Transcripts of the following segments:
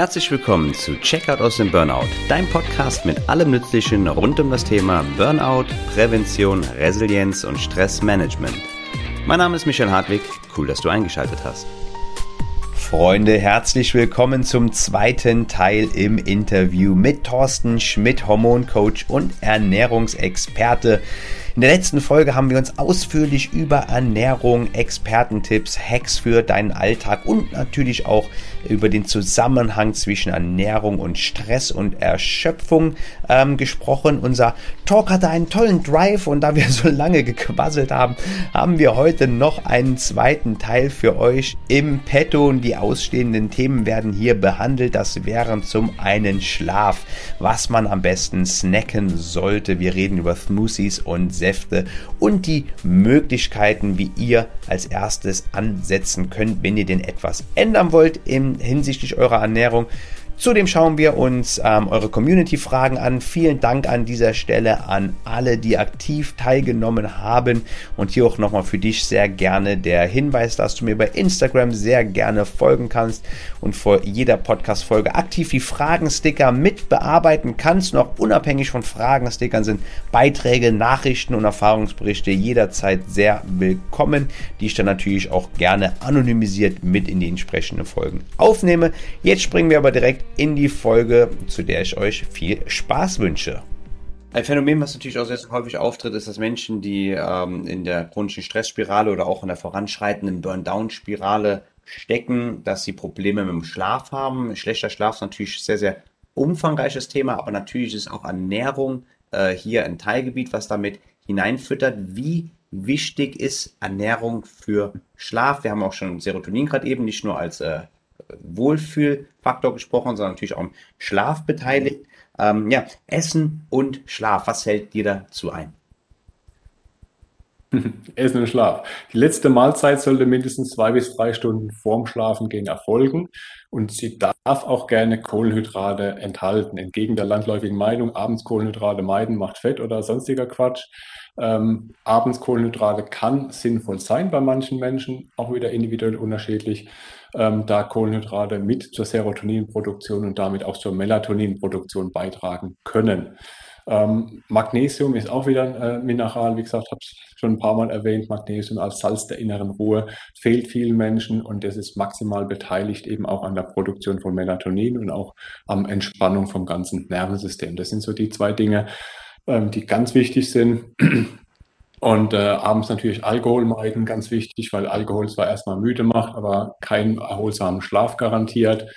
Herzlich willkommen zu Checkout aus dem Burnout, dein Podcast mit allem Nützlichen rund um das Thema Burnout, Prävention, Resilienz und Stressmanagement. Mein Name ist Michael Hartwig, cool, dass du eingeschaltet hast. Freunde, herzlich willkommen zum zweiten Teil im Interview mit Thorsten Schmidt, Hormoncoach und Ernährungsexperte. In der letzten Folge haben wir uns ausführlich über Ernährung, Expertentipps, Hacks für deinen Alltag und natürlich auch über den Zusammenhang zwischen Ernährung und Stress und Erschöpfung ähm, gesprochen. Unser Talk hatte einen tollen Drive und da wir so lange gequasselt haben, haben wir heute noch einen zweiten Teil für euch im Petto und die ausstehenden Themen werden hier behandelt. Das wären zum einen Schlaf, was man am besten snacken sollte. Wir reden über Smoothies und Säfte und die Möglichkeiten, wie ihr als erstes ansetzen könnt, wenn ihr den etwas ändern wollt im hinsichtlich eurer Ernährung. Zudem schauen wir uns ähm, eure Community-Fragen an. Vielen Dank an dieser Stelle an alle, die aktiv teilgenommen haben. Und hier auch nochmal für dich sehr gerne der Hinweis, dass du mir bei Instagram sehr gerne folgen kannst und vor jeder Podcast-Folge aktiv die Fragensticker mit bearbeiten kannst. Noch unabhängig von Fragenstickern sind Beiträge, Nachrichten und Erfahrungsberichte jederzeit sehr willkommen, die ich dann natürlich auch gerne anonymisiert mit in die entsprechenden Folgen aufnehme. Jetzt springen wir aber direkt in die Folge, zu der ich euch viel Spaß wünsche. Ein Phänomen, was natürlich auch sehr häufig auftritt, ist, dass Menschen, die ähm, in der chronischen Stressspirale oder auch in der voranschreitenden Burn-Down-Spirale stecken, dass sie Probleme mit dem Schlaf haben. Schlechter Schlaf ist natürlich sehr, sehr umfangreiches Thema, aber natürlich ist auch Ernährung äh, hier ein Teilgebiet, was damit hineinfüttert. Wie wichtig ist Ernährung für Schlaf? Wir haben auch schon Serotonin gerade eben nicht nur als äh, Wohlfühlfaktor gesprochen, sondern natürlich auch im Schlaf beteiligt. Ähm, ja, Essen und Schlaf, was fällt dir dazu ein? Essen und Schlaf. Die letzte Mahlzeit sollte mindestens zwei bis drei Stunden vorm Schlafengehen erfolgen und sie darf auch gerne Kohlenhydrate enthalten. Entgegen der landläufigen Meinung, abends Kohlenhydrate meiden macht Fett oder sonstiger Quatsch. Ähm, abends Kohlenhydrate kann sinnvoll sein bei manchen Menschen, auch wieder individuell unterschiedlich ähm, da Kohlenhydrate mit zur Serotoninproduktion und damit auch zur Melatoninproduktion beitragen können. Ähm, Magnesium ist auch wieder ein äh, Mineral, wie gesagt, habe ich schon ein paar Mal erwähnt. Magnesium als Salz der inneren Ruhe fehlt vielen Menschen und das ist maximal beteiligt eben auch an der Produktion von Melatonin und auch am Entspannung vom ganzen Nervensystem. Das sind so die zwei Dinge, ähm, die ganz wichtig sind. Und äh, abends natürlich Alkohol meiden, ganz wichtig, weil Alkohol zwar erstmal müde macht, aber keinen erholsamen Schlaf garantiert.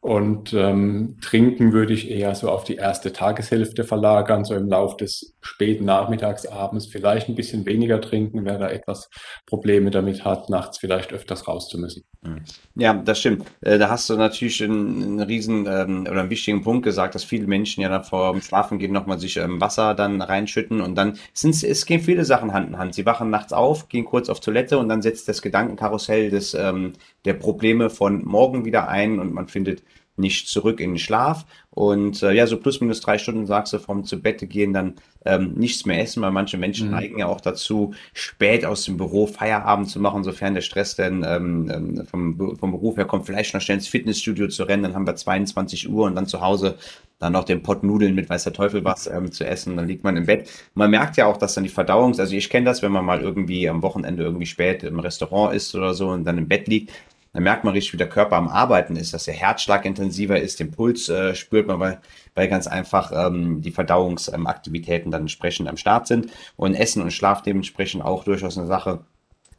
Und ähm, trinken würde ich eher so auf die erste Tageshälfte verlagern, so im Lauf des späten Nachmittags, abends vielleicht ein bisschen weniger trinken, wer da etwas Probleme damit hat, nachts vielleicht öfters raus zu müssen. Mhm. Ja, das stimmt. Äh, da hast du natürlich einen, einen riesen ähm, oder einen wichtigen Punkt gesagt, dass viele Menschen ja dann vor dem Schlafen gehen nochmal sich ähm, Wasser dann reinschütten und dann sind es gehen viele Sachen Hand in Hand. Sie wachen nachts auf, gehen kurz auf Toilette und dann setzt das Gedankenkarussell des, ähm, der Probleme von morgen wieder ein und man findet nicht zurück in den Schlaf. Und äh, ja, so plus minus drei Stunden sagst du vom zu Bette gehen, dann ähm, nichts mehr essen, weil manche Menschen mhm. neigen ja auch dazu, spät aus dem Büro Feierabend zu machen, sofern der Stress denn ähm, ähm vom, vom Beruf her kommt, vielleicht noch schnell ins Fitnessstudio zu rennen, dann haben wir 22 Uhr und dann zu Hause dann noch den Pott Nudeln mit weiß der Teufel was ähm, zu essen, dann liegt man im Bett. Man merkt ja auch, dass dann die Verdauung, also ich kenne das, wenn man mal irgendwie am Wochenende irgendwie spät im Restaurant ist oder so und dann im Bett liegt, dann merkt man richtig, wie der Körper am Arbeiten ist, dass der Herzschlag intensiver ist, den Puls äh, spürt man, weil, weil ganz einfach ähm, die Verdauungsaktivitäten dann entsprechend am Start sind und Essen und Schlaf dementsprechend auch durchaus eine Sache,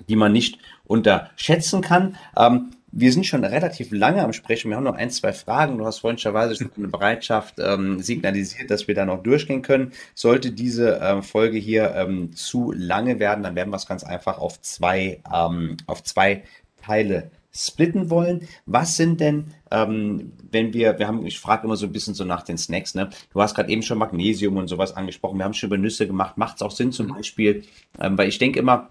die man nicht unterschätzen kann. Ähm, wir sind schon relativ lange am Sprechen. Wir haben noch ein, zwei Fragen. Du hast freundlicherweise schon eine Bereitschaft ähm, signalisiert, dass wir da noch durchgehen können. Sollte diese äh, Folge hier ähm, zu lange werden, dann werden wir es ganz einfach auf zwei, ähm, auf zwei Teile splitten wollen. Was sind denn, ähm, wenn wir, wir haben, ich frage immer so ein bisschen so nach den Snacks, ne? Du hast gerade eben schon Magnesium und sowas angesprochen. Wir haben schon über Nüsse gemacht. Macht es auch Sinn zum mhm. Beispiel, ähm, weil ich denke immer,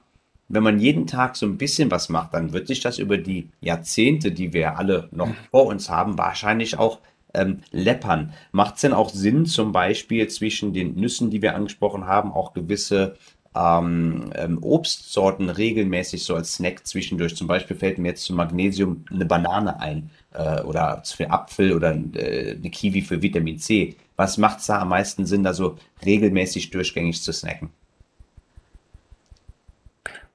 wenn man jeden Tag so ein bisschen was macht, dann wird sich das über die Jahrzehnte, die wir alle noch mhm. vor uns haben, wahrscheinlich auch ähm, läppern. Macht es denn auch Sinn, zum Beispiel zwischen den Nüssen, die wir angesprochen haben, auch gewisse ähm, ähm, Obstsorten regelmäßig so als Snack zwischendurch. Zum Beispiel fällt mir jetzt zum Magnesium eine Banane ein äh, oder für Apfel oder äh, eine Kiwi für Vitamin C. Was macht es da am meisten Sinn, da so regelmäßig durchgängig zu snacken?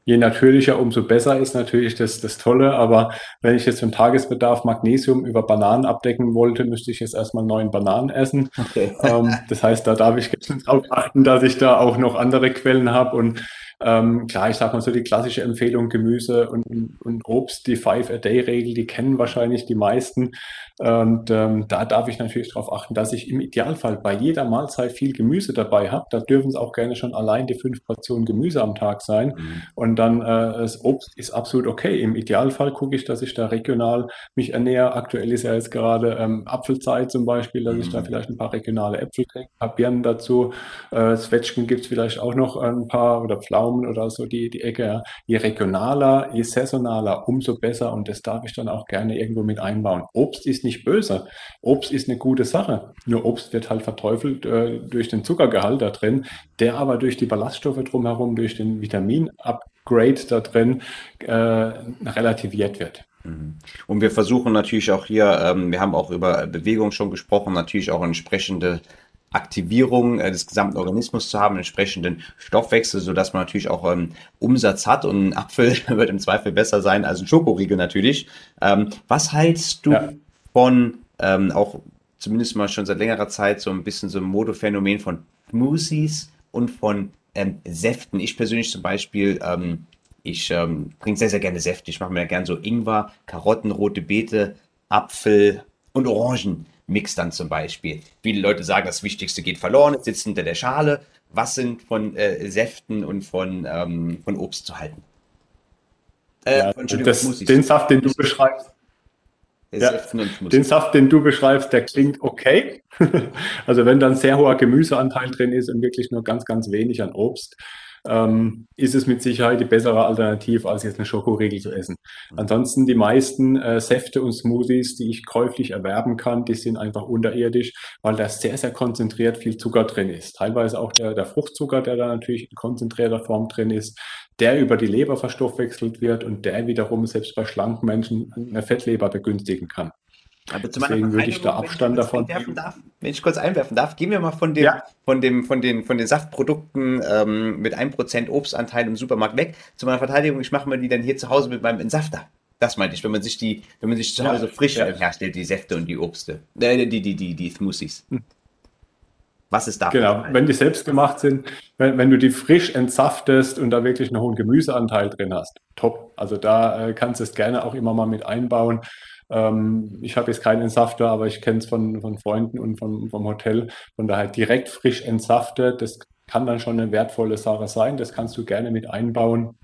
Je natürlicher, umso besser ist natürlich das, das Tolle. Aber wenn ich jetzt im Tagesbedarf Magnesium über Bananen abdecken wollte, müsste ich jetzt erstmal neun Bananen essen. Okay. Ähm, das heißt, da darf ich darauf achten, dass ich da auch noch andere Quellen habe. Und ähm, klar, ich sage mal so die klassische Empfehlung Gemüse und, und Obst, die Five-a-Day-Regel, die kennen wahrscheinlich die meisten. Und ähm, da darf ich natürlich darauf achten, dass ich im Idealfall bei jeder Mahlzeit viel Gemüse dabei habe. Da dürfen es auch gerne schon allein die fünf Portionen Gemüse am Tag sein. Mhm. Und dann äh, das Obst ist absolut okay. Im Idealfall gucke ich, dass ich da regional mich ernähre. Aktuell ist ja jetzt gerade ähm, Apfelzeit zum Beispiel, dass mhm. ich da mhm. vielleicht ein paar regionale Äpfel kriege, ein paar Birnen dazu. Äh, Zwetschgen gibt es vielleicht auch noch ein paar oder Pflaumen oder so die, die Ecke. Je regionaler, je saisonaler, umso besser. Und das darf ich dann auch gerne irgendwo mit einbauen. Obst ist nicht böse. Obst ist eine gute Sache. Nur Obst wird halt verteufelt äh, durch den Zuckergehalt da drin, der aber durch die Ballaststoffe drumherum, durch den Vitamin-Upgrade da drin äh, relativiert wird. Mhm. Und wir versuchen natürlich auch hier, ähm, wir haben auch über Bewegung schon gesprochen, natürlich auch entsprechende Aktivierung äh, des gesamten Organismus zu haben, entsprechenden Stoffwechsel, so dass man natürlich auch ähm, Umsatz hat und ein Apfel wird im Zweifel besser sein als ein Schokoriegel natürlich. Ähm, was hältst du ja von ähm, auch zumindest mal schon seit längerer Zeit so ein bisschen so ein Modephänomen von Smoothies und von ähm, Säften. Ich persönlich zum Beispiel, ähm, ich ähm, trinke sehr, sehr gerne Säfte. Ich mache mir gerne so Ingwer, Karotten, rote Beete, Apfel und Orangenmix dann zum Beispiel. Viele Leute sagen, das Wichtigste geht verloren, es sitzt hinter der Schale. Was sind von äh, Säften und von, ähm, von Obst zu halten? Äh, ja, das, den Saft, den du beschreibst, ja, den Saft, den du beschreibst, der klingt okay. also wenn dann sehr hoher Gemüseanteil drin ist und wirklich nur ganz, ganz wenig an Obst, ähm, ist es mit Sicherheit die bessere Alternative, als jetzt eine Schokoriegel zu essen. Mhm. Ansonsten die meisten äh, Säfte und Smoothies, die ich käuflich erwerben kann, die sind einfach unterirdisch, weil da sehr, sehr konzentriert viel Zucker drin ist. Teilweise auch der, der Fruchtzucker, der da natürlich in konzentrierter Form drin ist, der über die Leber verstoffwechselt wird und der wiederum selbst bei schlanken Menschen eine Fettleber begünstigen kann. Aber Deswegen würde ich da Abstand davon nehmen. Darf, wenn ich kurz einwerfen darf, gehen wir mal von, dem, ja. von, dem, von, den, von den Saftprodukten ähm, mit 1% Obstanteil im Supermarkt weg. Zu meiner Verteidigung, ich mache mir die dann hier zu Hause mit meinem Entsafter. Das meinte ich, wenn man sich die, wenn man sich zu Hause frisch ja. herstellt, die Säfte und die Obste, äh, die, die, die, die Smoothies. Hm. Was ist da? Genau, wenn die selbst gemacht sind, wenn, wenn, du die frisch entsaftest und da wirklich einen hohen Gemüseanteil drin hast, top. Also da äh, kannst du es gerne auch immer mal mit einbauen. Ähm, ich habe jetzt keinen Entsafter, aber ich kenne es von, von Freunden und vom, vom Hotel. Von daher direkt frisch entsaftet, das kann dann schon eine wertvolle Sache sein. Das kannst du gerne mit einbauen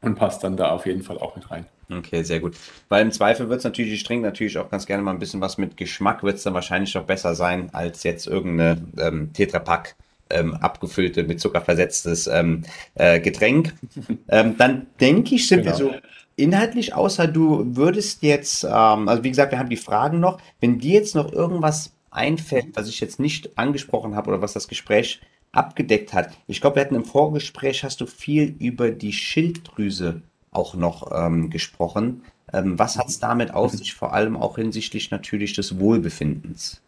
und passt dann da auf jeden Fall auch mit rein. Okay, sehr gut. Weil im Zweifel wird es natürlich, ich trinke natürlich auch ganz gerne mal ein bisschen was mit Geschmack, wird es dann wahrscheinlich noch besser sein als jetzt irgendeine ähm, Tetrapack ähm, abgefüllte, mit Zucker versetztes ähm, äh, Getränk. ähm, dann denke ich, sind genau. wir so inhaltlich, außer du würdest jetzt, ähm, also wie gesagt, wir haben die Fragen noch, wenn dir jetzt noch irgendwas einfällt, was ich jetzt nicht angesprochen habe oder was das Gespräch abgedeckt hat. Ich glaube, wir hatten im Vorgespräch, hast du viel über die Schilddrüse auch noch ähm, gesprochen. Ähm, was hat es damit auf sich, vor allem auch hinsichtlich natürlich des Wohlbefindens?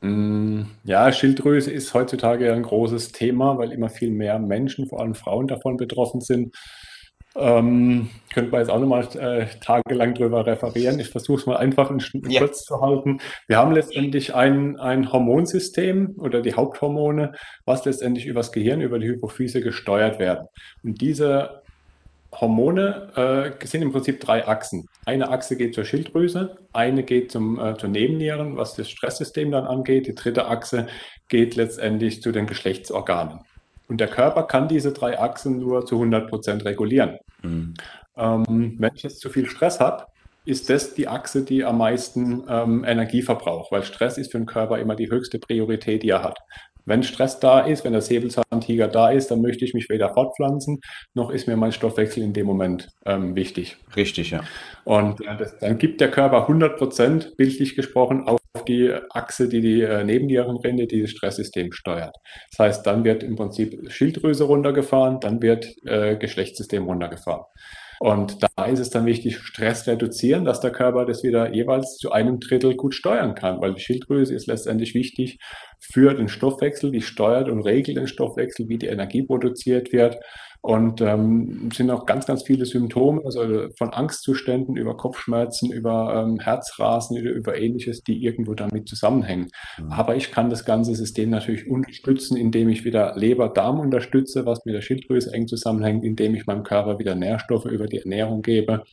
Mm, ja, Schilddrüse ist heutzutage ein großes Thema, weil immer viel mehr Menschen, vor allem Frauen, davon betroffen sind. Ähm, könnte man jetzt auch nochmal äh, tagelang drüber referieren. Ich versuche es mal einfach in, ja. kurz zu halten. Wir haben letztendlich ein, ein Hormonsystem oder die Haupthormone, was letztendlich übers Gehirn, über die Hypophyse gesteuert werden. Und diese Hormone äh, sind im Prinzip drei Achsen. Eine Achse geht zur Schilddrüse, eine geht zum, äh, zur Nebennieren, was das Stresssystem dann angeht. Die dritte Achse geht letztendlich zu den Geschlechtsorganen. Und der Körper kann diese drei Achsen nur zu 100 Prozent regulieren. Mhm. Ähm, wenn ich jetzt zu viel Stress habe, ist das die Achse, die am meisten ähm, Energie verbraucht, weil Stress ist für den Körper immer die höchste Priorität, die er hat. Wenn Stress da ist, wenn der Säbelzahntiger da ist, dann möchte ich mich weder fortpflanzen, noch ist mir mein Stoffwechsel in dem Moment ähm, wichtig. Richtig, ja. Und äh, das, dann gibt der Körper 100 Prozent, bildlich gesprochen, auf die Achse, die die äh, Nebennierenrinde, dieses Stresssystem steuert. Das heißt, dann wird im Prinzip Schilddrüse runtergefahren, dann wird äh, Geschlechtssystem runtergefahren. Und da ist es dann wichtig, Stress reduzieren, dass der Körper das wieder jeweils zu einem Drittel gut steuern kann, weil die Schilddrüse ist letztendlich wichtig für den Stoffwechsel, die steuert und regelt den Stoffwechsel, wie die Energie produziert wird. Und ähm, sind auch ganz, ganz viele Symptome, also von Angstzuständen über Kopfschmerzen, über ähm, Herzrasen, über, über ähnliches, die irgendwo damit zusammenhängen. Mhm. Aber ich kann das ganze System natürlich unterstützen, indem ich wieder Leber-Darm unterstütze, was mit der Schilddrüse eng zusammenhängt, indem ich meinem Körper wieder Nährstoffe über die Ernährung gebe,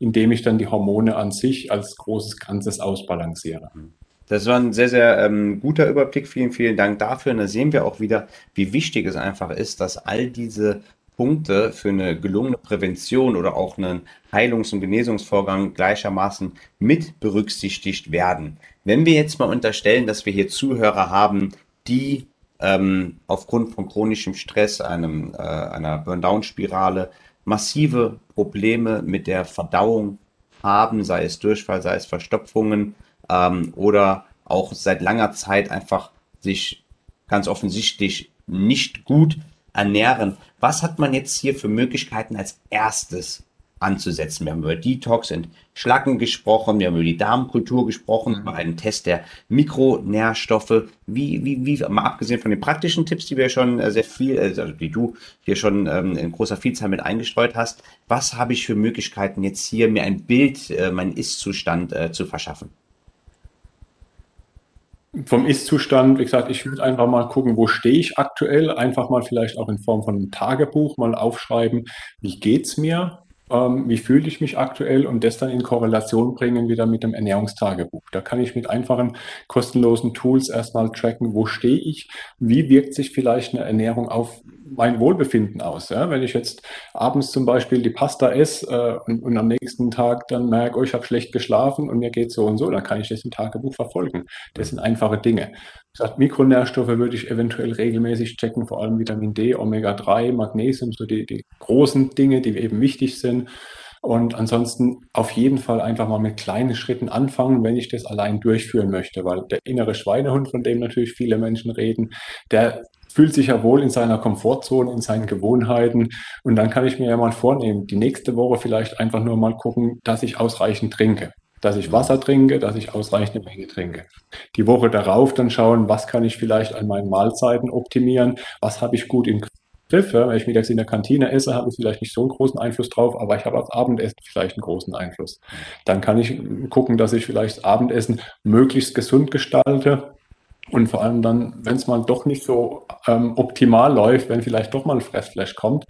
indem ich dann die Hormone an sich als großes Ganzes ausbalanciere. Mhm. Das war ein sehr, sehr ähm, guter Überblick. Vielen, vielen Dank dafür. Und da sehen wir auch wieder, wie wichtig es einfach ist, dass all diese Punkte für eine gelungene Prävention oder auch einen Heilungs- und Genesungsvorgang gleichermaßen mit berücksichtigt werden. Wenn wir jetzt mal unterstellen, dass wir hier Zuhörer haben, die ähm, aufgrund von chronischem Stress, einem, äh, einer Burn-Down-Spirale, massive Probleme mit der Verdauung haben, sei es Durchfall, sei es Verstopfungen ähm, oder auch seit langer Zeit einfach sich ganz offensichtlich nicht gut ernähren. Was hat man jetzt hier für Möglichkeiten als erstes anzusetzen? Wir haben über Detox und Schlacken gesprochen, wir haben über die Darmkultur gesprochen, über einen Test der Mikronährstoffe. Wie, wie, wie, mal abgesehen von den praktischen Tipps, die wir schon äh, sehr viel, also die du hier schon ähm, in großer Vielzahl mit eingestreut hast, was habe ich für Möglichkeiten jetzt hier, mir ein Bild, äh, meinen Ist-Zustand äh, zu verschaffen? Vom Ist-Zustand, wie gesagt, ich würde einfach mal gucken, wo stehe ich aktuell, einfach mal vielleicht auch in Form von einem Tagebuch mal aufschreiben, wie geht's mir, ähm, wie fühle ich mich aktuell und das dann in Korrelation bringen wieder mit dem Ernährungstagebuch. Da kann ich mit einfachen, kostenlosen Tools erstmal tracken, wo stehe ich, wie wirkt sich vielleicht eine Ernährung auf mein Wohlbefinden aus. Ja? Wenn ich jetzt abends zum Beispiel die Pasta esse äh, und, und, am nächsten Tag dann merke, oh, ich habe schlecht geschlafen und mir geht so und so, dann kann ich das im Tagebuch verfolgen. Das sind einfache Dinge. Gesagt, Mikronährstoffe würde ich eventuell regelmäßig checken, vor allem Vitamin D, Omega-3, Magnesium, so die, die großen Dinge, die eben wichtig sind. Und ansonsten auf jeden Fall einfach mal mit kleinen Schritten anfangen, wenn ich das allein durchführen möchte, weil der innere Schweinehund, von dem natürlich viele Menschen reden, der fühlt sich ja wohl in seiner Komfortzone, in seinen Gewohnheiten. Und dann kann ich mir ja mal vornehmen, die nächste Woche vielleicht einfach nur mal gucken, dass ich ausreichend trinke. Dass ich Wasser trinke, dass ich ausreichende Menge trinke. Die Woche darauf dann schauen, was kann ich vielleicht an meinen Mahlzeiten optimieren, was habe ich gut im Griff. Ja, wenn ich mittags in der Kantine esse, habe ich vielleicht nicht so einen großen Einfluss drauf, aber ich habe aufs Abendessen vielleicht einen großen Einfluss. Dann kann ich gucken, dass ich vielleicht das Abendessen möglichst gesund gestalte und vor allem dann, wenn es mal doch nicht so ähm, optimal läuft, wenn vielleicht doch mal ein Fressflash kommt,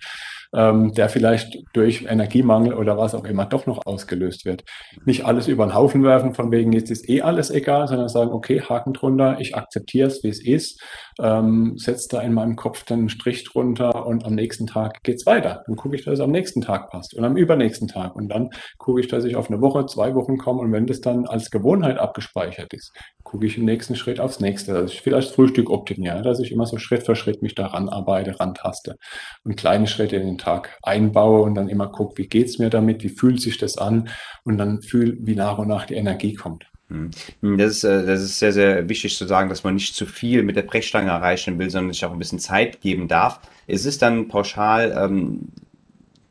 ähm, der vielleicht durch Energiemangel oder was auch immer doch noch ausgelöst wird. Nicht alles über den Haufen werfen, von wegen jetzt ist eh alles egal, sondern sagen, okay, Haken drunter, ich akzeptiere es, wie es ist, ähm, setze da in meinem Kopf dann einen Strich drunter und am nächsten Tag geht's weiter. Dann gucke ich, dass es am nächsten Tag passt und am übernächsten Tag und dann gucke ich, dass ich auf eine Woche, zwei Wochen komme und wenn das dann als Gewohnheit abgespeichert ist, gucke ich im nächsten Schritt aufs nächste, dass ich vielleicht Frühstück optimiere, dass ich immer so Schritt für Schritt mich daran arbeite, rantaste und kleine Schritte in den Tag einbaue und dann immer gucke, wie geht's mir damit, wie fühlt sich das an und dann fühle, wie nach und nach die Energie kommt. Hm. Das ist, äh, das ist sehr, sehr wichtig zu sagen, dass man nicht zu viel mit der Brechstange erreichen will, sondern sich auch ein bisschen Zeit geben darf. Es ist dann pauschal ähm,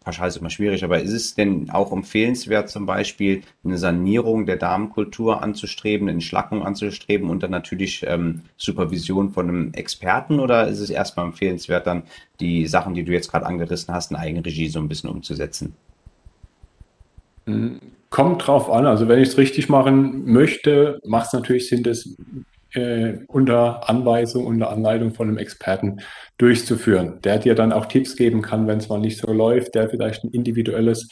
pauschal ist immer schwierig, aber ist es denn auch empfehlenswert, zum Beispiel eine Sanierung der Darmkultur anzustreben, eine Schlackung anzustreben und dann natürlich ähm, Supervision von einem Experten oder ist es erstmal empfehlenswert, dann die Sachen, die du jetzt gerade angerissen hast, in Eigenregie so ein bisschen umzusetzen? Hm, kommt drauf an. Also wenn ich es richtig machen möchte, macht es natürlich Sinn, das äh, unter Anweisung, unter Anleitung von einem Experten durchzuführen, der dir dann auch Tipps geben kann, wenn es mal nicht so läuft, der vielleicht ein individuelles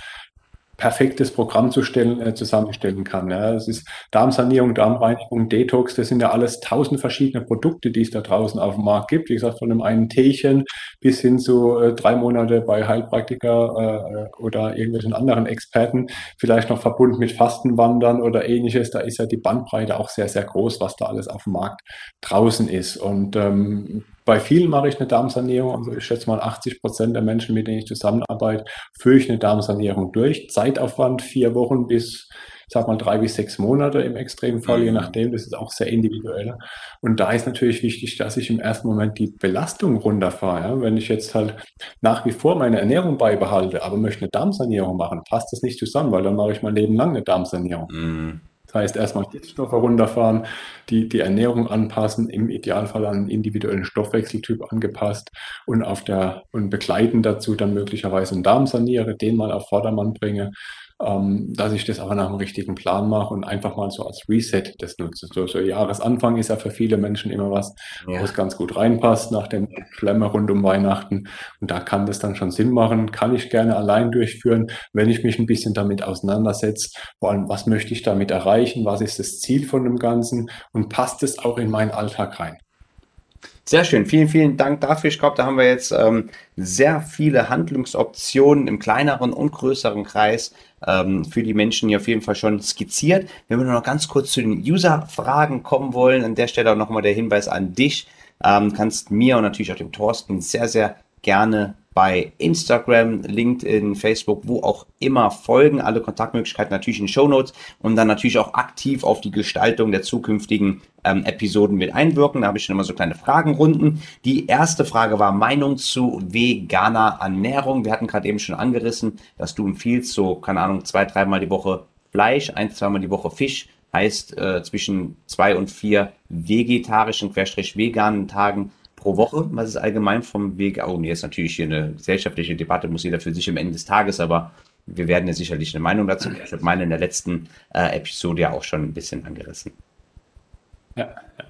perfektes Programm zu stellen, äh, zusammenstellen kann. Ja. Das ist Darmsanierung, Darmreinigung, Detox, das sind ja alles tausend verschiedene Produkte, die es da draußen auf dem Markt gibt. Wie gesagt, von einem einen Teechen bis hin zu äh, drei Monate bei Heilpraktiker äh, oder irgendwelchen anderen Experten, vielleicht noch verbunden mit Fastenwandern oder ähnliches. Da ist ja die Bandbreite auch sehr, sehr groß, was da alles auf dem Markt draußen ist. Und ähm, bei vielen mache ich eine Darmsanierung. Also ich schätze mal 80 Prozent der Menschen, mit denen ich zusammenarbeite, führe ich eine Darmsanierung durch. Zeitaufwand vier Wochen bis, sag mal, drei bis sechs Monate im Extremfall, mhm. je nachdem. Das ist auch sehr individuell. Und da ist natürlich wichtig, dass ich im ersten Moment die Belastung runterfahre. Ja? Wenn ich jetzt halt nach wie vor meine Ernährung beibehalte, aber möchte eine Darmsanierung machen, passt das nicht zusammen, weil dann mache ich mein Leben lang eine Darmsanierung. Mhm. Das heißt, erstmal Giftstoffe runterfahren, die, die Ernährung anpassen, im Idealfall an einen individuellen Stoffwechseltyp angepasst und auf der und begleiten dazu dann möglicherweise einen Darm saniere, den mal auf Vordermann bringe ähm, dass ich das aber nach dem richtigen Plan mache und einfach mal so als Reset das nutze. So, so Jahresanfang ist ja für viele Menschen immer was, ja. wo es ganz gut reinpasst nach dem Schlemmer rund um Weihnachten. Und da kann das dann schon Sinn machen. Kann ich gerne allein durchführen, wenn ich mich ein bisschen damit auseinandersetze. Vor allem, was möchte ich damit erreichen? Was ist das Ziel von dem Ganzen? Und passt es auch in meinen Alltag rein? Sehr schön, vielen, vielen Dank dafür. Ich glaube, da haben wir jetzt ähm, sehr viele Handlungsoptionen im kleineren und größeren Kreis ähm, für die Menschen hier auf jeden Fall schon skizziert. Wenn wir nur noch ganz kurz zu den User-Fragen kommen wollen, an der Stelle auch nochmal der Hinweis an dich. Ähm, kannst mir und natürlich auch dem Thorsten sehr, sehr gerne bei Instagram, LinkedIn, Facebook, wo auch immer folgen. Alle Kontaktmöglichkeiten natürlich in den Show Notes und dann natürlich auch aktiv auf die Gestaltung der zukünftigen ähm, Episoden mit einwirken. Da habe ich schon immer so kleine Fragenrunden. Die erste Frage war Meinung zu veganer Ernährung. Wir hatten gerade eben schon angerissen, dass du empfiehlst, so, keine Ahnung, zwei, dreimal die Woche Fleisch, ein, zweimal die Woche Fisch. Heißt äh, zwischen zwei und vier vegetarischen, querstrich veganen Tagen pro Woche, was ist allgemein vom Weg, oh, nee, ist natürlich hier eine gesellschaftliche Debatte, muss jeder für sich am Ende des Tages, aber wir werden ja sicherlich eine Meinung dazu. Ich habe meine in der letzten äh, Episode ja auch schon ein bisschen angerissen. Ja, ja.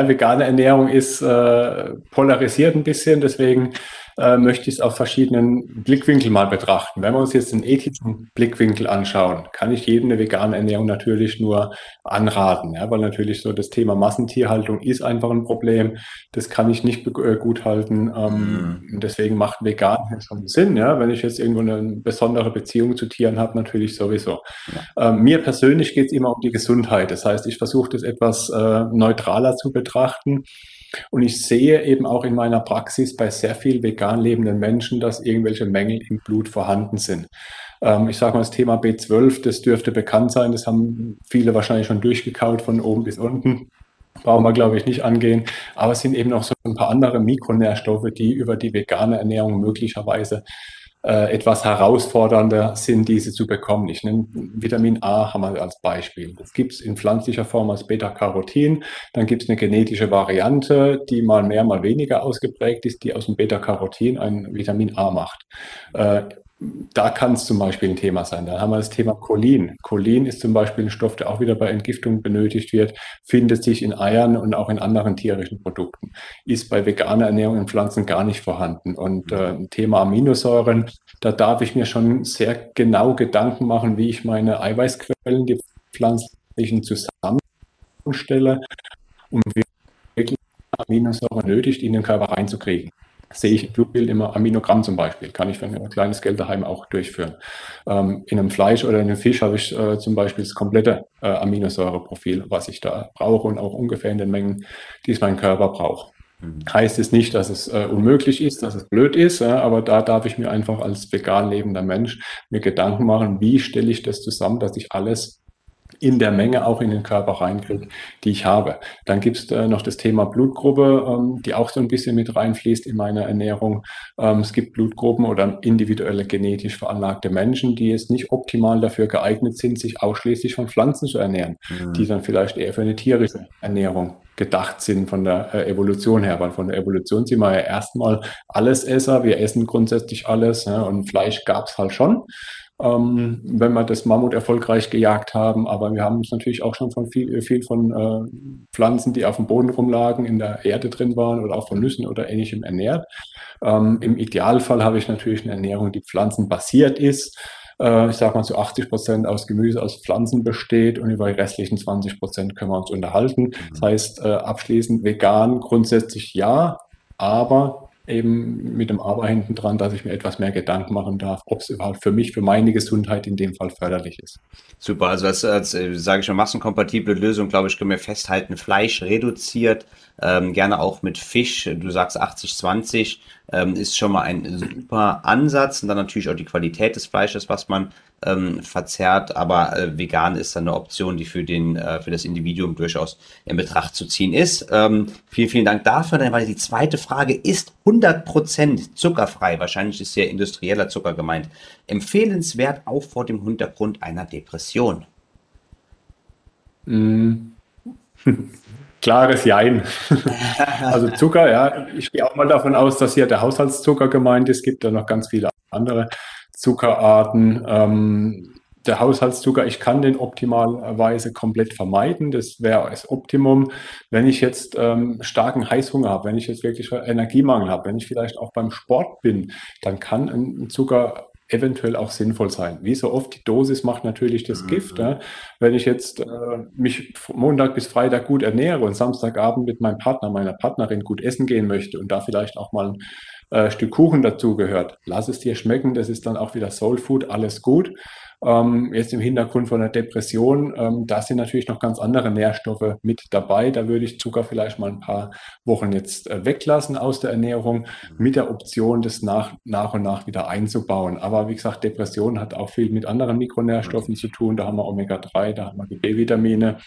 ja vegane Ernährung ist äh, polarisiert ein bisschen, deswegen äh, möchte ich es auf verschiedenen Blickwinkeln mal betrachten. Wenn wir uns jetzt den ethischen Blickwinkel anschauen, kann ich jedem eine vegane Ernährung natürlich nur anraten, ja, weil natürlich so das Thema Massentierhaltung ist einfach ein Problem. Das kann ich nicht äh, gut halten. Ähm, mm. Deswegen macht vegan schon Sinn, ja, wenn ich jetzt irgendwo eine besondere Beziehung zu Tieren habe, natürlich sowieso. Ja. Ähm, mir persönlich geht es immer um die Gesundheit. Das heißt, ich versuche das etwas äh, neutraler zu betrachten. Und ich sehe eben auch in meiner Praxis bei sehr viel vegan lebenden Menschen, dass irgendwelche Mängel im Blut vorhanden sind. Ähm, ich sage mal, das Thema B12, das dürfte bekannt sein. Das haben viele wahrscheinlich schon durchgekaut von oben bis unten. Brauchen wir, glaube ich, nicht angehen. Aber es sind eben auch so ein paar andere Mikronährstoffe, die über die vegane Ernährung möglicherweise äh, etwas herausfordernder sind, diese zu bekommen. Ich nenne Vitamin A haben wir als Beispiel. Das gibt es in pflanzlicher Form als Beta-Carotin. Dann gibt es eine genetische Variante, die mal mehr, mal weniger ausgeprägt ist, die aus dem Beta-Carotin ein Vitamin A macht. Äh, da kann es zum Beispiel ein Thema sein. Dann haben wir das Thema Cholin. Cholin ist zum Beispiel ein Stoff, der auch wieder bei Entgiftung benötigt wird, findet sich in Eiern und auch in anderen tierischen Produkten, ist bei veganer Ernährung in Pflanzen gar nicht vorhanden. Und äh, Thema Aminosäuren, da darf ich mir schon sehr genau Gedanken machen, wie ich meine Eiweißquellen, die pflanzlichen zusammenstelle, um wirklich Aminosäuren nötig in den Körper reinzukriegen sehe ich im Blutbild immer Aminogramm zum Beispiel. Kann ich für ein kleines Geld daheim auch durchführen. Ähm, in einem Fleisch oder in einem Fisch habe ich äh, zum Beispiel das komplette äh, Aminosäureprofil, was ich da brauche und auch ungefähr in den Mengen, die es mein Körper braucht. Mhm. Heißt es nicht, dass es äh, unmöglich ist, dass es blöd ist, ja, aber da darf ich mir einfach als vegan lebender Mensch mir Gedanken machen, wie stelle ich das zusammen, dass ich alles in der Menge auch in den Körper reinkriege, die ich habe. Dann gibt es äh, noch das Thema Blutgruppe, ähm, die auch so ein bisschen mit reinfließt in meine Ernährung. Ähm, es gibt Blutgruppen oder individuelle genetisch veranlagte Menschen, die jetzt nicht optimal dafür geeignet sind, sich ausschließlich von Pflanzen zu ernähren, mhm. die dann vielleicht eher für eine tierische Ernährung gedacht sind von der äh, Evolution her, weil von der Evolution sind wir ja erstmal Allesesser, wir essen grundsätzlich alles ja, und Fleisch gab es halt schon ähm, wenn wir das Mammut erfolgreich gejagt haben. Aber wir haben es natürlich auch schon von viel, viel von äh, Pflanzen, die auf dem Boden rumlagen, in der Erde drin waren oder auch von Nüssen oder ähnlichem ernährt. Ähm, Im Idealfall habe ich natürlich eine Ernährung, die pflanzenbasiert ist. äh, ich sage mal zu so 80 Prozent aus Gemüse, aus Pflanzen besteht und über die restlichen 20 Prozent können wir uns unterhalten. Mhm. Das heißt, äh, abschließend vegan grundsätzlich ja, aber eben mit dem Aber hinten dran, dass ich mir etwas mehr Gedanken machen darf, ob es überhaupt für mich, für meine Gesundheit in dem Fall förderlich ist. Super, also als, als äh, sage ich schon, massenkompatible Lösung, glaube ich, können wir festhalten, Fleisch reduziert, ähm, gerne auch mit Fisch, du sagst 80-20, ähm, ist schon mal ein super Ansatz und dann natürlich auch die Qualität des Fleisches, was man ähm, verzehrt, aber äh, vegan ist dann eine Option, die für den äh, für das Individuum durchaus in Betracht zu ziehen ist. Ähm, vielen, vielen Dank dafür. Dann war die zweite Frage, ist 100% zuckerfrei, wahrscheinlich ist hier industrieller Zucker gemeint, empfehlenswert auch vor dem Hintergrund einer Depression? Mm. Klares Jein. also Zucker, ja, ich gehe auch mal davon aus, dass hier der Haushaltszucker gemeint ist. Es gibt da noch ganz viele andere Zuckerarten. Ähm, der Haushaltszucker, ich kann den optimalerweise komplett vermeiden. Das wäre das Optimum. Wenn ich jetzt ähm, starken Heißhunger habe, wenn ich jetzt wirklich Energiemangel habe, wenn ich vielleicht auch beim Sport bin, dann kann ein Zucker eventuell auch sinnvoll sein. Wie so oft, die Dosis macht natürlich das mhm. Gift. Ja? Wenn ich jetzt äh, mich Montag bis Freitag gut ernähre und Samstagabend mit meinem Partner, meiner Partnerin gut essen gehen möchte und da vielleicht auch mal ein äh, Stück Kuchen dazugehört. Lass es dir schmecken, das ist dann auch wieder Soul Food, alles gut. Ähm, jetzt im Hintergrund von der Depression, ähm, da sind natürlich noch ganz andere Nährstoffe mit dabei. Da würde ich Zucker vielleicht mal ein paar Wochen jetzt äh, weglassen aus der Ernährung, mit der Option, das nach, nach und nach wieder einzubauen. Aber wie gesagt, Depression hat auch viel mit anderen Mikronährstoffen zu tun. Da haben wir Omega-3, da haben wir die B-Vitamine.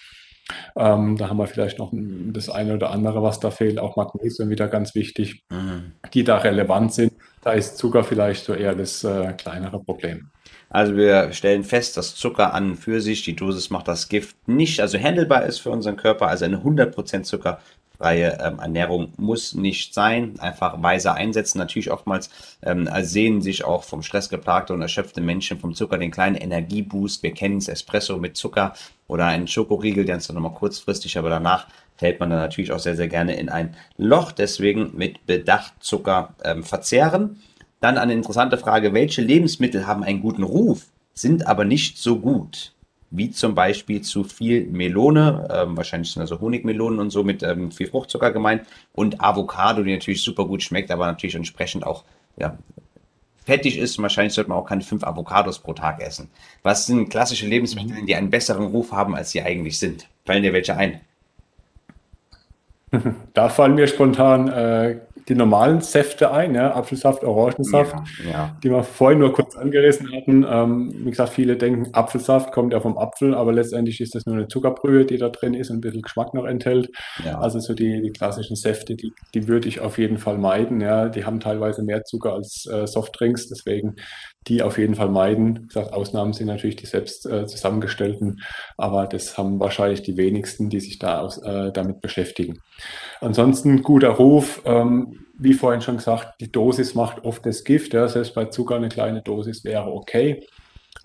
Ähm, da haben wir vielleicht noch das eine oder andere, was da fehlt, auch Magnesium wieder ganz wichtig, mhm. die da relevant sind. Da ist Zucker vielleicht so eher das äh, kleinere Problem. Also wir stellen fest, dass Zucker an für sich, die Dosis macht das Gift nicht, also handelbar ist für unseren Körper, also eine 100% Zucker freie ähm, Ernährung muss nicht sein. Einfach weise einsetzen. Natürlich oftmals ähm, sehen sich auch vom Stress geplagte und erschöpfte Menschen vom Zucker den kleinen Energieboost. Wir kennen es, Espresso mit Zucker oder einen Schokoriegel, der ist dann nochmal kurzfristig, aber danach fällt man dann natürlich auch sehr, sehr gerne in ein Loch. Deswegen mit Bedacht Zucker ähm, verzehren. Dann eine interessante Frage, welche Lebensmittel haben einen guten Ruf, sind aber nicht so gut? wie zum Beispiel zu viel Melone, ähm, wahrscheinlich sind also Honigmelonen und so mit ähm, viel Fruchtzucker gemeint und Avocado, die natürlich super gut schmeckt, aber natürlich entsprechend auch ja, fettig ist. Wahrscheinlich sollte man auch keine fünf Avocados pro Tag essen. Was sind klassische Lebensmittel, die einen besseren Ruf haben, als sie eigentlich sind? Fallen dir welche ein? Da fallen mir spontan äh, die normalen Säfte ein, ja, Apfelsaft, Orangensaft, ja, ja. die wir vorhin nur kurz angerissen hatten. Ähm, wie gesagt, viele denken, Apfelsaft kommt ja vom Apfel, aber letztendlich ist das nur eine Zuckerbrühe, die da drin ist und ein bisschen Geschmack noch enthält. Also so die, die klassischen Säfte, die, die würde ich auf jeden Fall meiden. Ja. Die haben teilweise mehr Zucker als äh, Softdrinks, deswegen die auf jeden Fall meiden. Wie gesagt, Ausnahmen sind natürlich die selbst äh, zusammengestellten, aber das haben wahrscheinlich die wenigsten, die sich da aus, äh, damit beschäftigen. Ansonsten guter Ruf, ähm, wie vorhin schon gesagt, die Dosis macht oft das Gift. Ja. Selbst bei Zucker eine kleine Dosis wäre okay.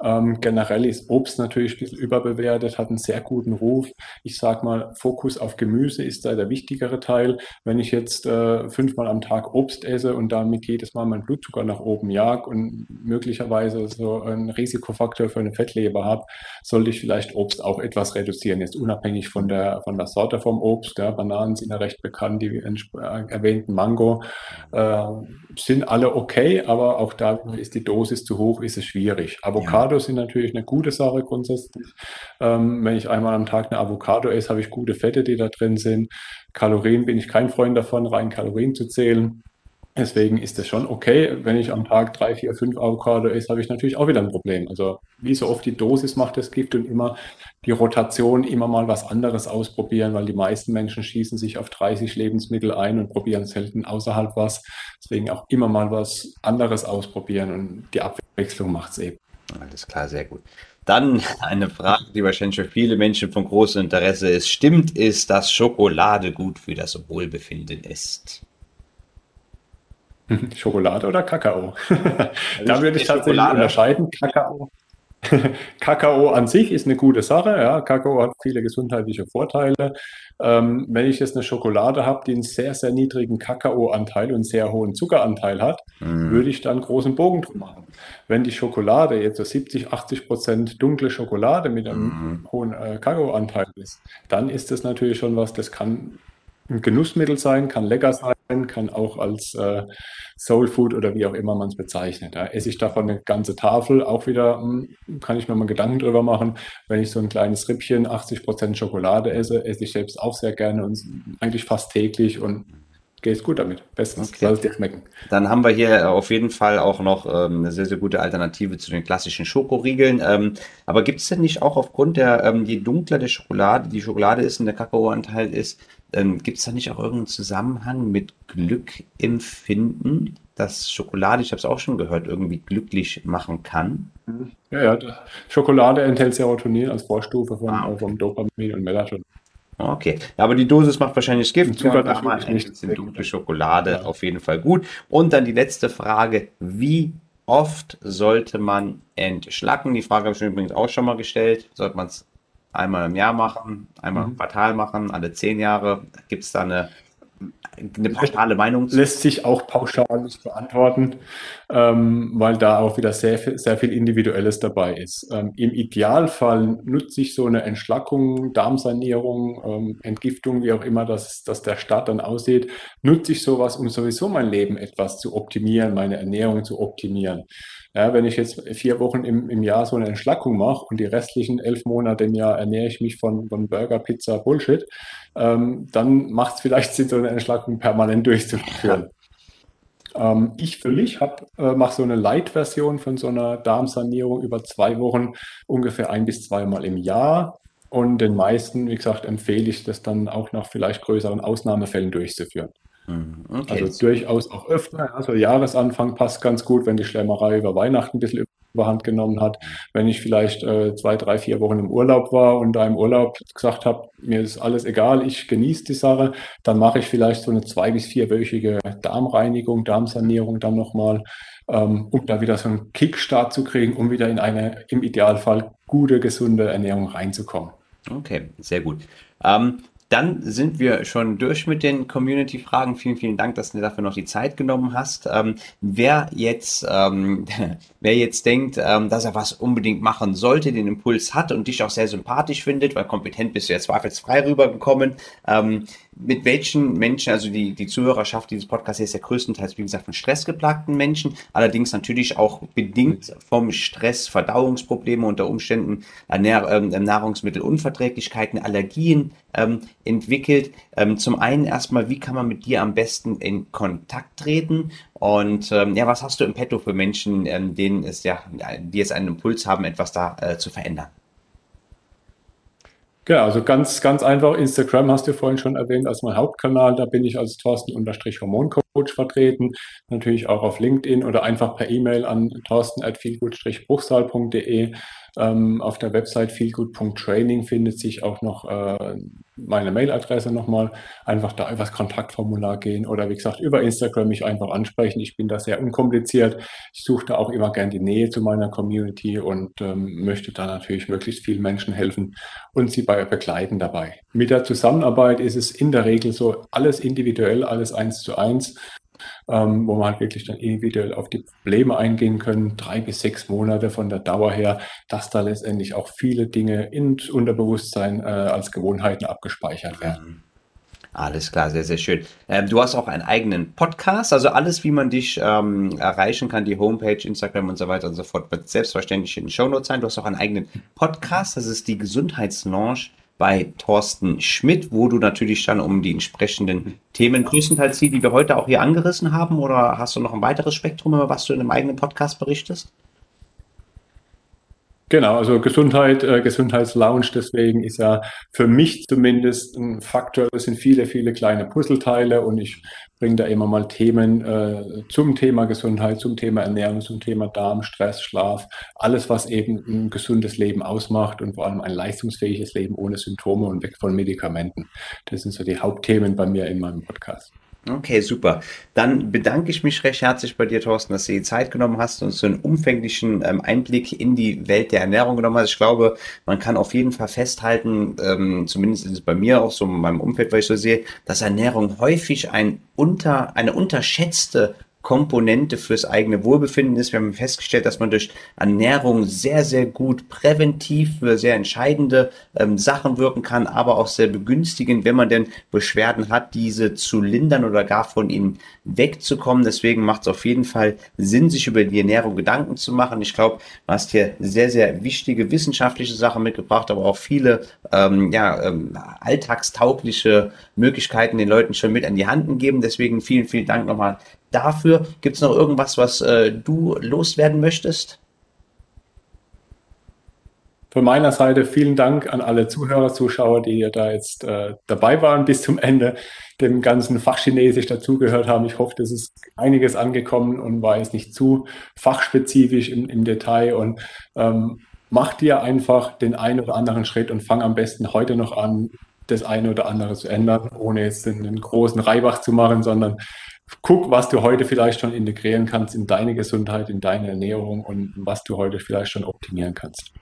Ähm, generell ist Obst natürlich ein bisschen überbewertet, hat einen sehr guten Ruf. Ich sage mal, Fokus auf Gemüse ist da der wichtigere Teil. Wenn ich jetzt äh, fünfmal am Tag Obst esse und damit jedes Mal mein Blutzucker nach oben jag und möglicherweise so einen Risikofaktor für eine Fettleber habe, sollte ich vielleicht Obst auch etwas reduzieren. Jetzt unabhängig von der, von der Sorte vom Obst. Ja, Bananen sind ja recht bekannt, die erwähnten Mango äh, sind alle okay, aber auch da ist die Dosis zu hoch, ist es schwierig. Avocado Avocado sind natürlich eine gute Sache grundsätzlich. Ähm, wenn ich einmal am Tag eine Avocado esse, habe ich gute Fette, die da drin sind. Kalorien bin ich kein Freund davon, rein Kalorien zu zählen. Deswegen ist das schon okay. Wenn ich am Tag drei, vier, fünf Avocado esse, habe ich natürlich auch wieder ein Problem. Also wie so oft die Dosis macht das Gift und immer die Rotation, immer mal was anderes ausprobieren, weil die meisten Menschen schießen sich auf 30 Lebensmittel ein und probieren selten außerhalb was. Deswegen auch immer mal was anderes ausprobieren und die Abwechslung macht es eben. Alles klar, sehr gut. Dann eine Frage, die wahrscheinlich für viele Menschen von großem Interesse ist. Stimmt es, dass Schokolade gut für das Wohlbefinden ist? Schokolade oder Kakao? da würde ich tatsächlich Schokolade. unterscheiden. Kakao. Kakao an sich ist eine gute Sache. Ja. Kakao hat viele gesundheitliche Vorteile. Ähm, wenn ich jetzt eine Schokolade habe, die einen sehr, sehr niedrigen Kakaoanteil und einen sehr hohen Zuckeranteil hat, mm. würde ich da einen großen Bogen drum machen. Wenn die Schokolade jetzt so 70, 80 Prozent dunkle Schokolade mit einem mm. hohen äh, Kakaoanteil ist, dann ist das natürlich schon was, das kann ein Genussmittel sein, kann lecker sein, kann auch als äh, Soul Food oder wie auch immer man es bezeichnet. Da esse ich davon eine ganze Tafel, auch wieder hm, kann ich mir mal Gedanken drüber machen. Wenn ich so ein kleines Rippchen, 80 Prozent Schokolade esse, esse ich selbst auch sehr gerne und eigentlich fast täglich und geht gut damit. Bestens, okay. soll es dir schmecken. Dann haben wir hier auf jeden Fall auch noch ähm, eine sehr, sehr gute Alternative zu den klassischen Schokoriegeln. Ähm, aber gibt es denn nicht auch aufgrund der, ähm, je dunkler der Schokolade, die Schokolade ist und der Kakaoanteil ist, ähm, gibt es da nicht auch irgendeinen Zusammenhang mit Glückempfinden, dass Schokolade, ich habe es auch schon gehört, irgendwie glücklich machen kann? Ja, ja, Schokolade enthält Serotonin als Vorstufe von, ah, okay. vom Dopamin und Melatonin. Okay, aber die Dosis macht wahrscheinlich Gift. Ja, mal ein bisschen dunkle Schokolade ja. auf jeden Fall gut. Und dann die letzte Frage: Wie oft sollte man entschlacken? Die Frage habe ich übrigens auch schon mal gestellt. Sollte man es einmal im Jahr machen, einmal mhm. im Quartal machen, alle zehn Jahre? Gibt es da eine eine pauschale Meinung zu? Lässt sich auch pauschal nicht beantworten, ähm, weil da auch wieder sehr, sehr viel Individuelles dabei ist. Ähm, Im Idealfall nutze ich so eine Entschlackung, Darmsanierung, ähm, Entgiftung, wie auch immer das, dass der Start dann aussieht, nutze ich sowas, um sowieso mein Leben etwas zu optimieren, meine Ernährung zu optimieren. Ja, wenn ich jetzt vier Wochen im, im Jahr so eine Entschlackung mache und die restlichen elf Monate im Jahr ernähre ich mich von, von Burger, Pizza, Bullshit, ähm, dann macht es vielleicht Sinn, so eine Entschlackung permanent durchzuführen. Ähm, ich für mich äh, mache so eine Light-Version von so einer Darmsanierung über zwei Wochen, ungefähr ein bis zweimal im Jahr. Und den meisten, wie gesagt, empfehle ich das dann auch nach vielleicht größeren Ausnahmefällen durchzuführen. Mhm, okay. Also durchaus auch öfter. Also Jahresanfang passt ganz gut, wenn die Schlemmerei über Weihnachten ein bisschen überhand genommen hat. Wenn ich vielleicht äh, zwei, drei, vier Wochen im Urlaub war und da im Urlaub gesagt habe, mir ist alles egal, ich genieße die Sache, dann mache ich vielleicht so eine zwei- bis vierwöchige Darmreinigung, Darmsanierung dann nochmal, ähm, um da wieder so einen Kickstart zu kriegen, um wieder in eine im Idealfall gute, gesunde Ernährung reinzukommen. Okay, sehr gut. Ähm, dann sind wir schon durch mit den Community-Fragen. Vielen, vielen Dank, dass du dafür noch die Zeit genommen hast. Ähm, wer jetzt, ähm, wer jetzt denkt, ähm, dass er was unbedingt machen sollte, den Impuls hat und dich auch sehr sympathisch findet, weil kompetent bist du ja zweifelsfrei rübergekommen, ähm, mit welchen Menschen, also die, die Zuhörerschaft dieses Podcasts ist ja größtenteils, wie gesagt, von stressgeplagten Menschen, allerdings natürlich auch bedingt vom Stress, Verdauungsprobleme unter Umständen, Ernähr ähm, Nahrungsmittelunverträglichkeiten, Allergien ähm, entwickelt. Ähm, zum einen erstmal, wie kann man mit dir am besten in Kontakt treten? Und ähm, ja, was hast du im Petto für Menschen, ähm, denen es ja, die jetzt einen Impuls haben, etwas da äh, zu verändern? Genau, also ganz, ganz einfach. Instagram hast du vorhin schon erwähnt als mein Hauptkanal. Da bin ich als Thorsten-Hormoncoach vertreten. Natürlich auch auf LinkedIn oder einfach per E-Mail an thorsten.vielgut-bruchsal.de. Ähm, auf der Website feelgood.training findet sich auch noch äh, meine Mailadresse nochmal. Einfach da über das Kontaktformular gehen oder wie gesagt über Instagram mich einfach ansprechen. Ich bin da sehr unkompliziert. Ich suche da auch immer gern die Nähe zu meiner Community und ähm, möchte da natürlich möglichst vielen Menschen helfen und sie bei begleiten dabei. Mit der Zusammenarbeit ist es in der Regel so alles individuell, alles eins zu eins ähm, wo man halt wirklich dann individuell auf die Probleme eingehen können, drei bis sechs Monate von der Dauer her, dass da letztendlich auch viele Dinge ins Unterbewusstsein äh, als Gewohnheiten abgespeichert werden. Mhm. Alles klar, sehr, sehr schön. Ähm, du hast auch einen eigenen Podcast, also alles, wie man dich ähm, erreichen kann, die Homepage, Instagram und so weiter und so fort, wird selbstverständlich in den Show Notes sein. Du hast auch einen eigenen Podcast, das ist die Gesundheitslaunch bei Thorsten Schmidt, wo du natürlich dann um die entsprechenden Themen größtenteils die, die wir heute auch hier angerissen haben, oder hast du noch ein weiteres Spektrum, über was du in einem eigenen Podcast berichtest? Genau, also Gesundheit, äh, Gesundheitslounge, deswegen ist ja für mich zumindest ein Faktor, es sind viele, viele kleine Puzzleteile und ich bringe da immer mal Themen äh, zum Thema Gesundheit, zum Thema Ernährung, zum Thema Darm, Stress, Schlaf, alles, was eben ein gesundes Leben ausmacht und vor allem ein leistungsfähiges Leben ohne Symptome und weg von Medikamenten. Das sind so die Hauptthemen bei mir in meinem Podcast. Okay, super. Dann bedanke ich mich recht herzlich bei dir, Thorsten, dass du die Zeit genommen hast und so einen umfänglichen ähm, Einblick in die Welt der Ernährung genommen hast. Ich glaube, man kann auf jeden Fall festhalten, ähm, zumindest ist es bei mir auch so in meinem Umfeld, weil ich so sehe, dass Ernährung häufig ein unter, eine unterschätzte Komponente fürs eigene Wohlbefinden ist. Wir haben festgestellt, dass man durch Ernährung sehr, sehr gut präventiv für sehr entscheidende ähm, Sachen wirken kann, aber auch sehr begünstigend, wenn man denn Beschwerden hat, diese zu lindern oder gar von ihnen wegzukommen. Deswegen macht es auf jeden Fall Sinn, sich über die Ernährung Gedanken zu machen. Ich glaube, du hast hier sehr, sehr wichtige wissenschaftliche Sachen mitgebracht, aber auch viele ähm, ja, ähm, alltagstaugliche Möglichkeiten den Leuten schon mit an die Hand geben. Deswegen vielen, vielen Dank nochmal dafür. Gibt es noch irgendwas, was äh, du loswerden möchtest? Von meiner Seite vielen Dank an alle Zuhörer, Zuschauer, die da jetzt äh, dabei waren bis zum Ende, dem ganzen Fachchinesisch dazugehört haben. Ich hoffe, das ist einiges angekommen und war jetzt nicht zu fachspezifisch im, im Detail und ähm, mach dir einfach den einen oder anderen Schritt und fang am besten heute noch an, das eine oder andere zu ändern, ohne jetzt einen großen Reibach zu machen, sondern guck, was du heute vielleicht schon integrieren kannst in deine Gesundheit, in deine Ernährung und was du heute vielleicht schon optimieren kannst.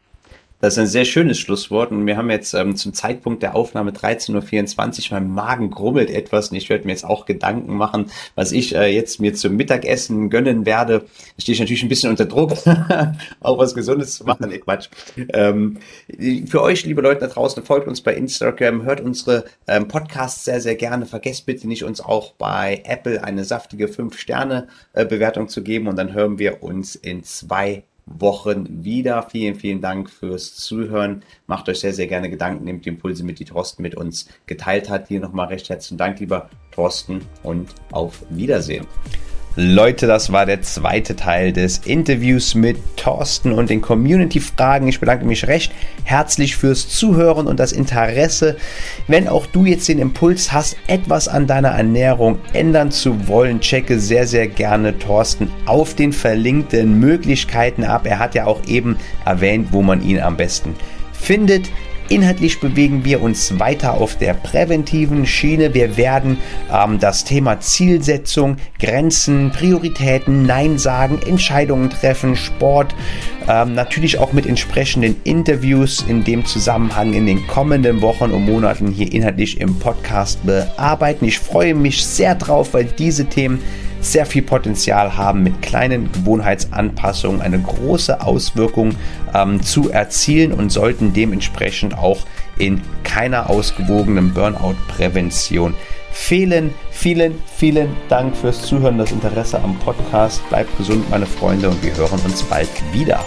Das ist ein sehr schönes Schlusswort und wir haben jetzt ähm, zum Zeitpunkt der Aufnahme 13.24 Uhr, mein Magen grummelt etwas und ich werde mir jetzt auch Gedanken machen, was ich äh, jetzt mir zum Mittagessen gönnen werde. Da stehe ich natürlich ein bisschen unter Druck, auch was Gesundes zu machen. Nee, Quatsch. Ähm, für euch, liebe Leute da draußen, folgt uns bei Instagram, hört unsere ähm, Podcasts sehr, sehr gerne. Vergesst bitte nicht, uns auch bei Apple eine saftige 5-Sterne-Bewertung äh, zu geben und dann hören wir uns in zwei Wochen wieder. Vielen, vielen Dank fürs Zuhören. Macht euch sehr, sehr gerne Gedanken, nehmt die Impulse mit, die Thorsten mit uns geteilt hat. Hier nochmal recht herzlichen Dank, lieber Thorsten, und auf Wiedersehen. Leute, das war der zweite Teil des Interviews mit Thorsten und den Community-Fragen. Ich bedanke mich recht herzlich fürs Zuhören und das Interesse. Wenn auch du jetzt den Impuls hast, etwas an deiner Ernährung ändern zu wollen, checke sehr, sehr gerne Thorsten auf den verlinkten Möglichkeiten ab. Er hat ja auch eben erwähnt, wo man ihn am besten findet. Inhaltlich bewegen wir uns weiter auf der präventiven Schiene. Wir werden ähm, das Thema Zielsetzung, Grenzen, Prioritäten, Nein sagen, Entscheidungen treffen, Sport, ähm, natürlich auch mit entsprechenden Interviews in dem Zusammenhang in den kommenden Wochen und Monaten hier inhaltlich im Podcast bearbeiten. Ich freue mich sehr drauf, weil diese Themen sehr viel Potenzial haben, mit kleinen Gewohnheitsanpassungen eine große Auswirkung ähm, zu erzielen und sollten dementsprechend auch in keiner ausgewogenen Burnout-Prävention fehlen. Vielen, vielen Dank fürs Zuhören, das Interesse am Podcast. Bleibt gesund, meine Freunde, und wir hören uns bald wieder.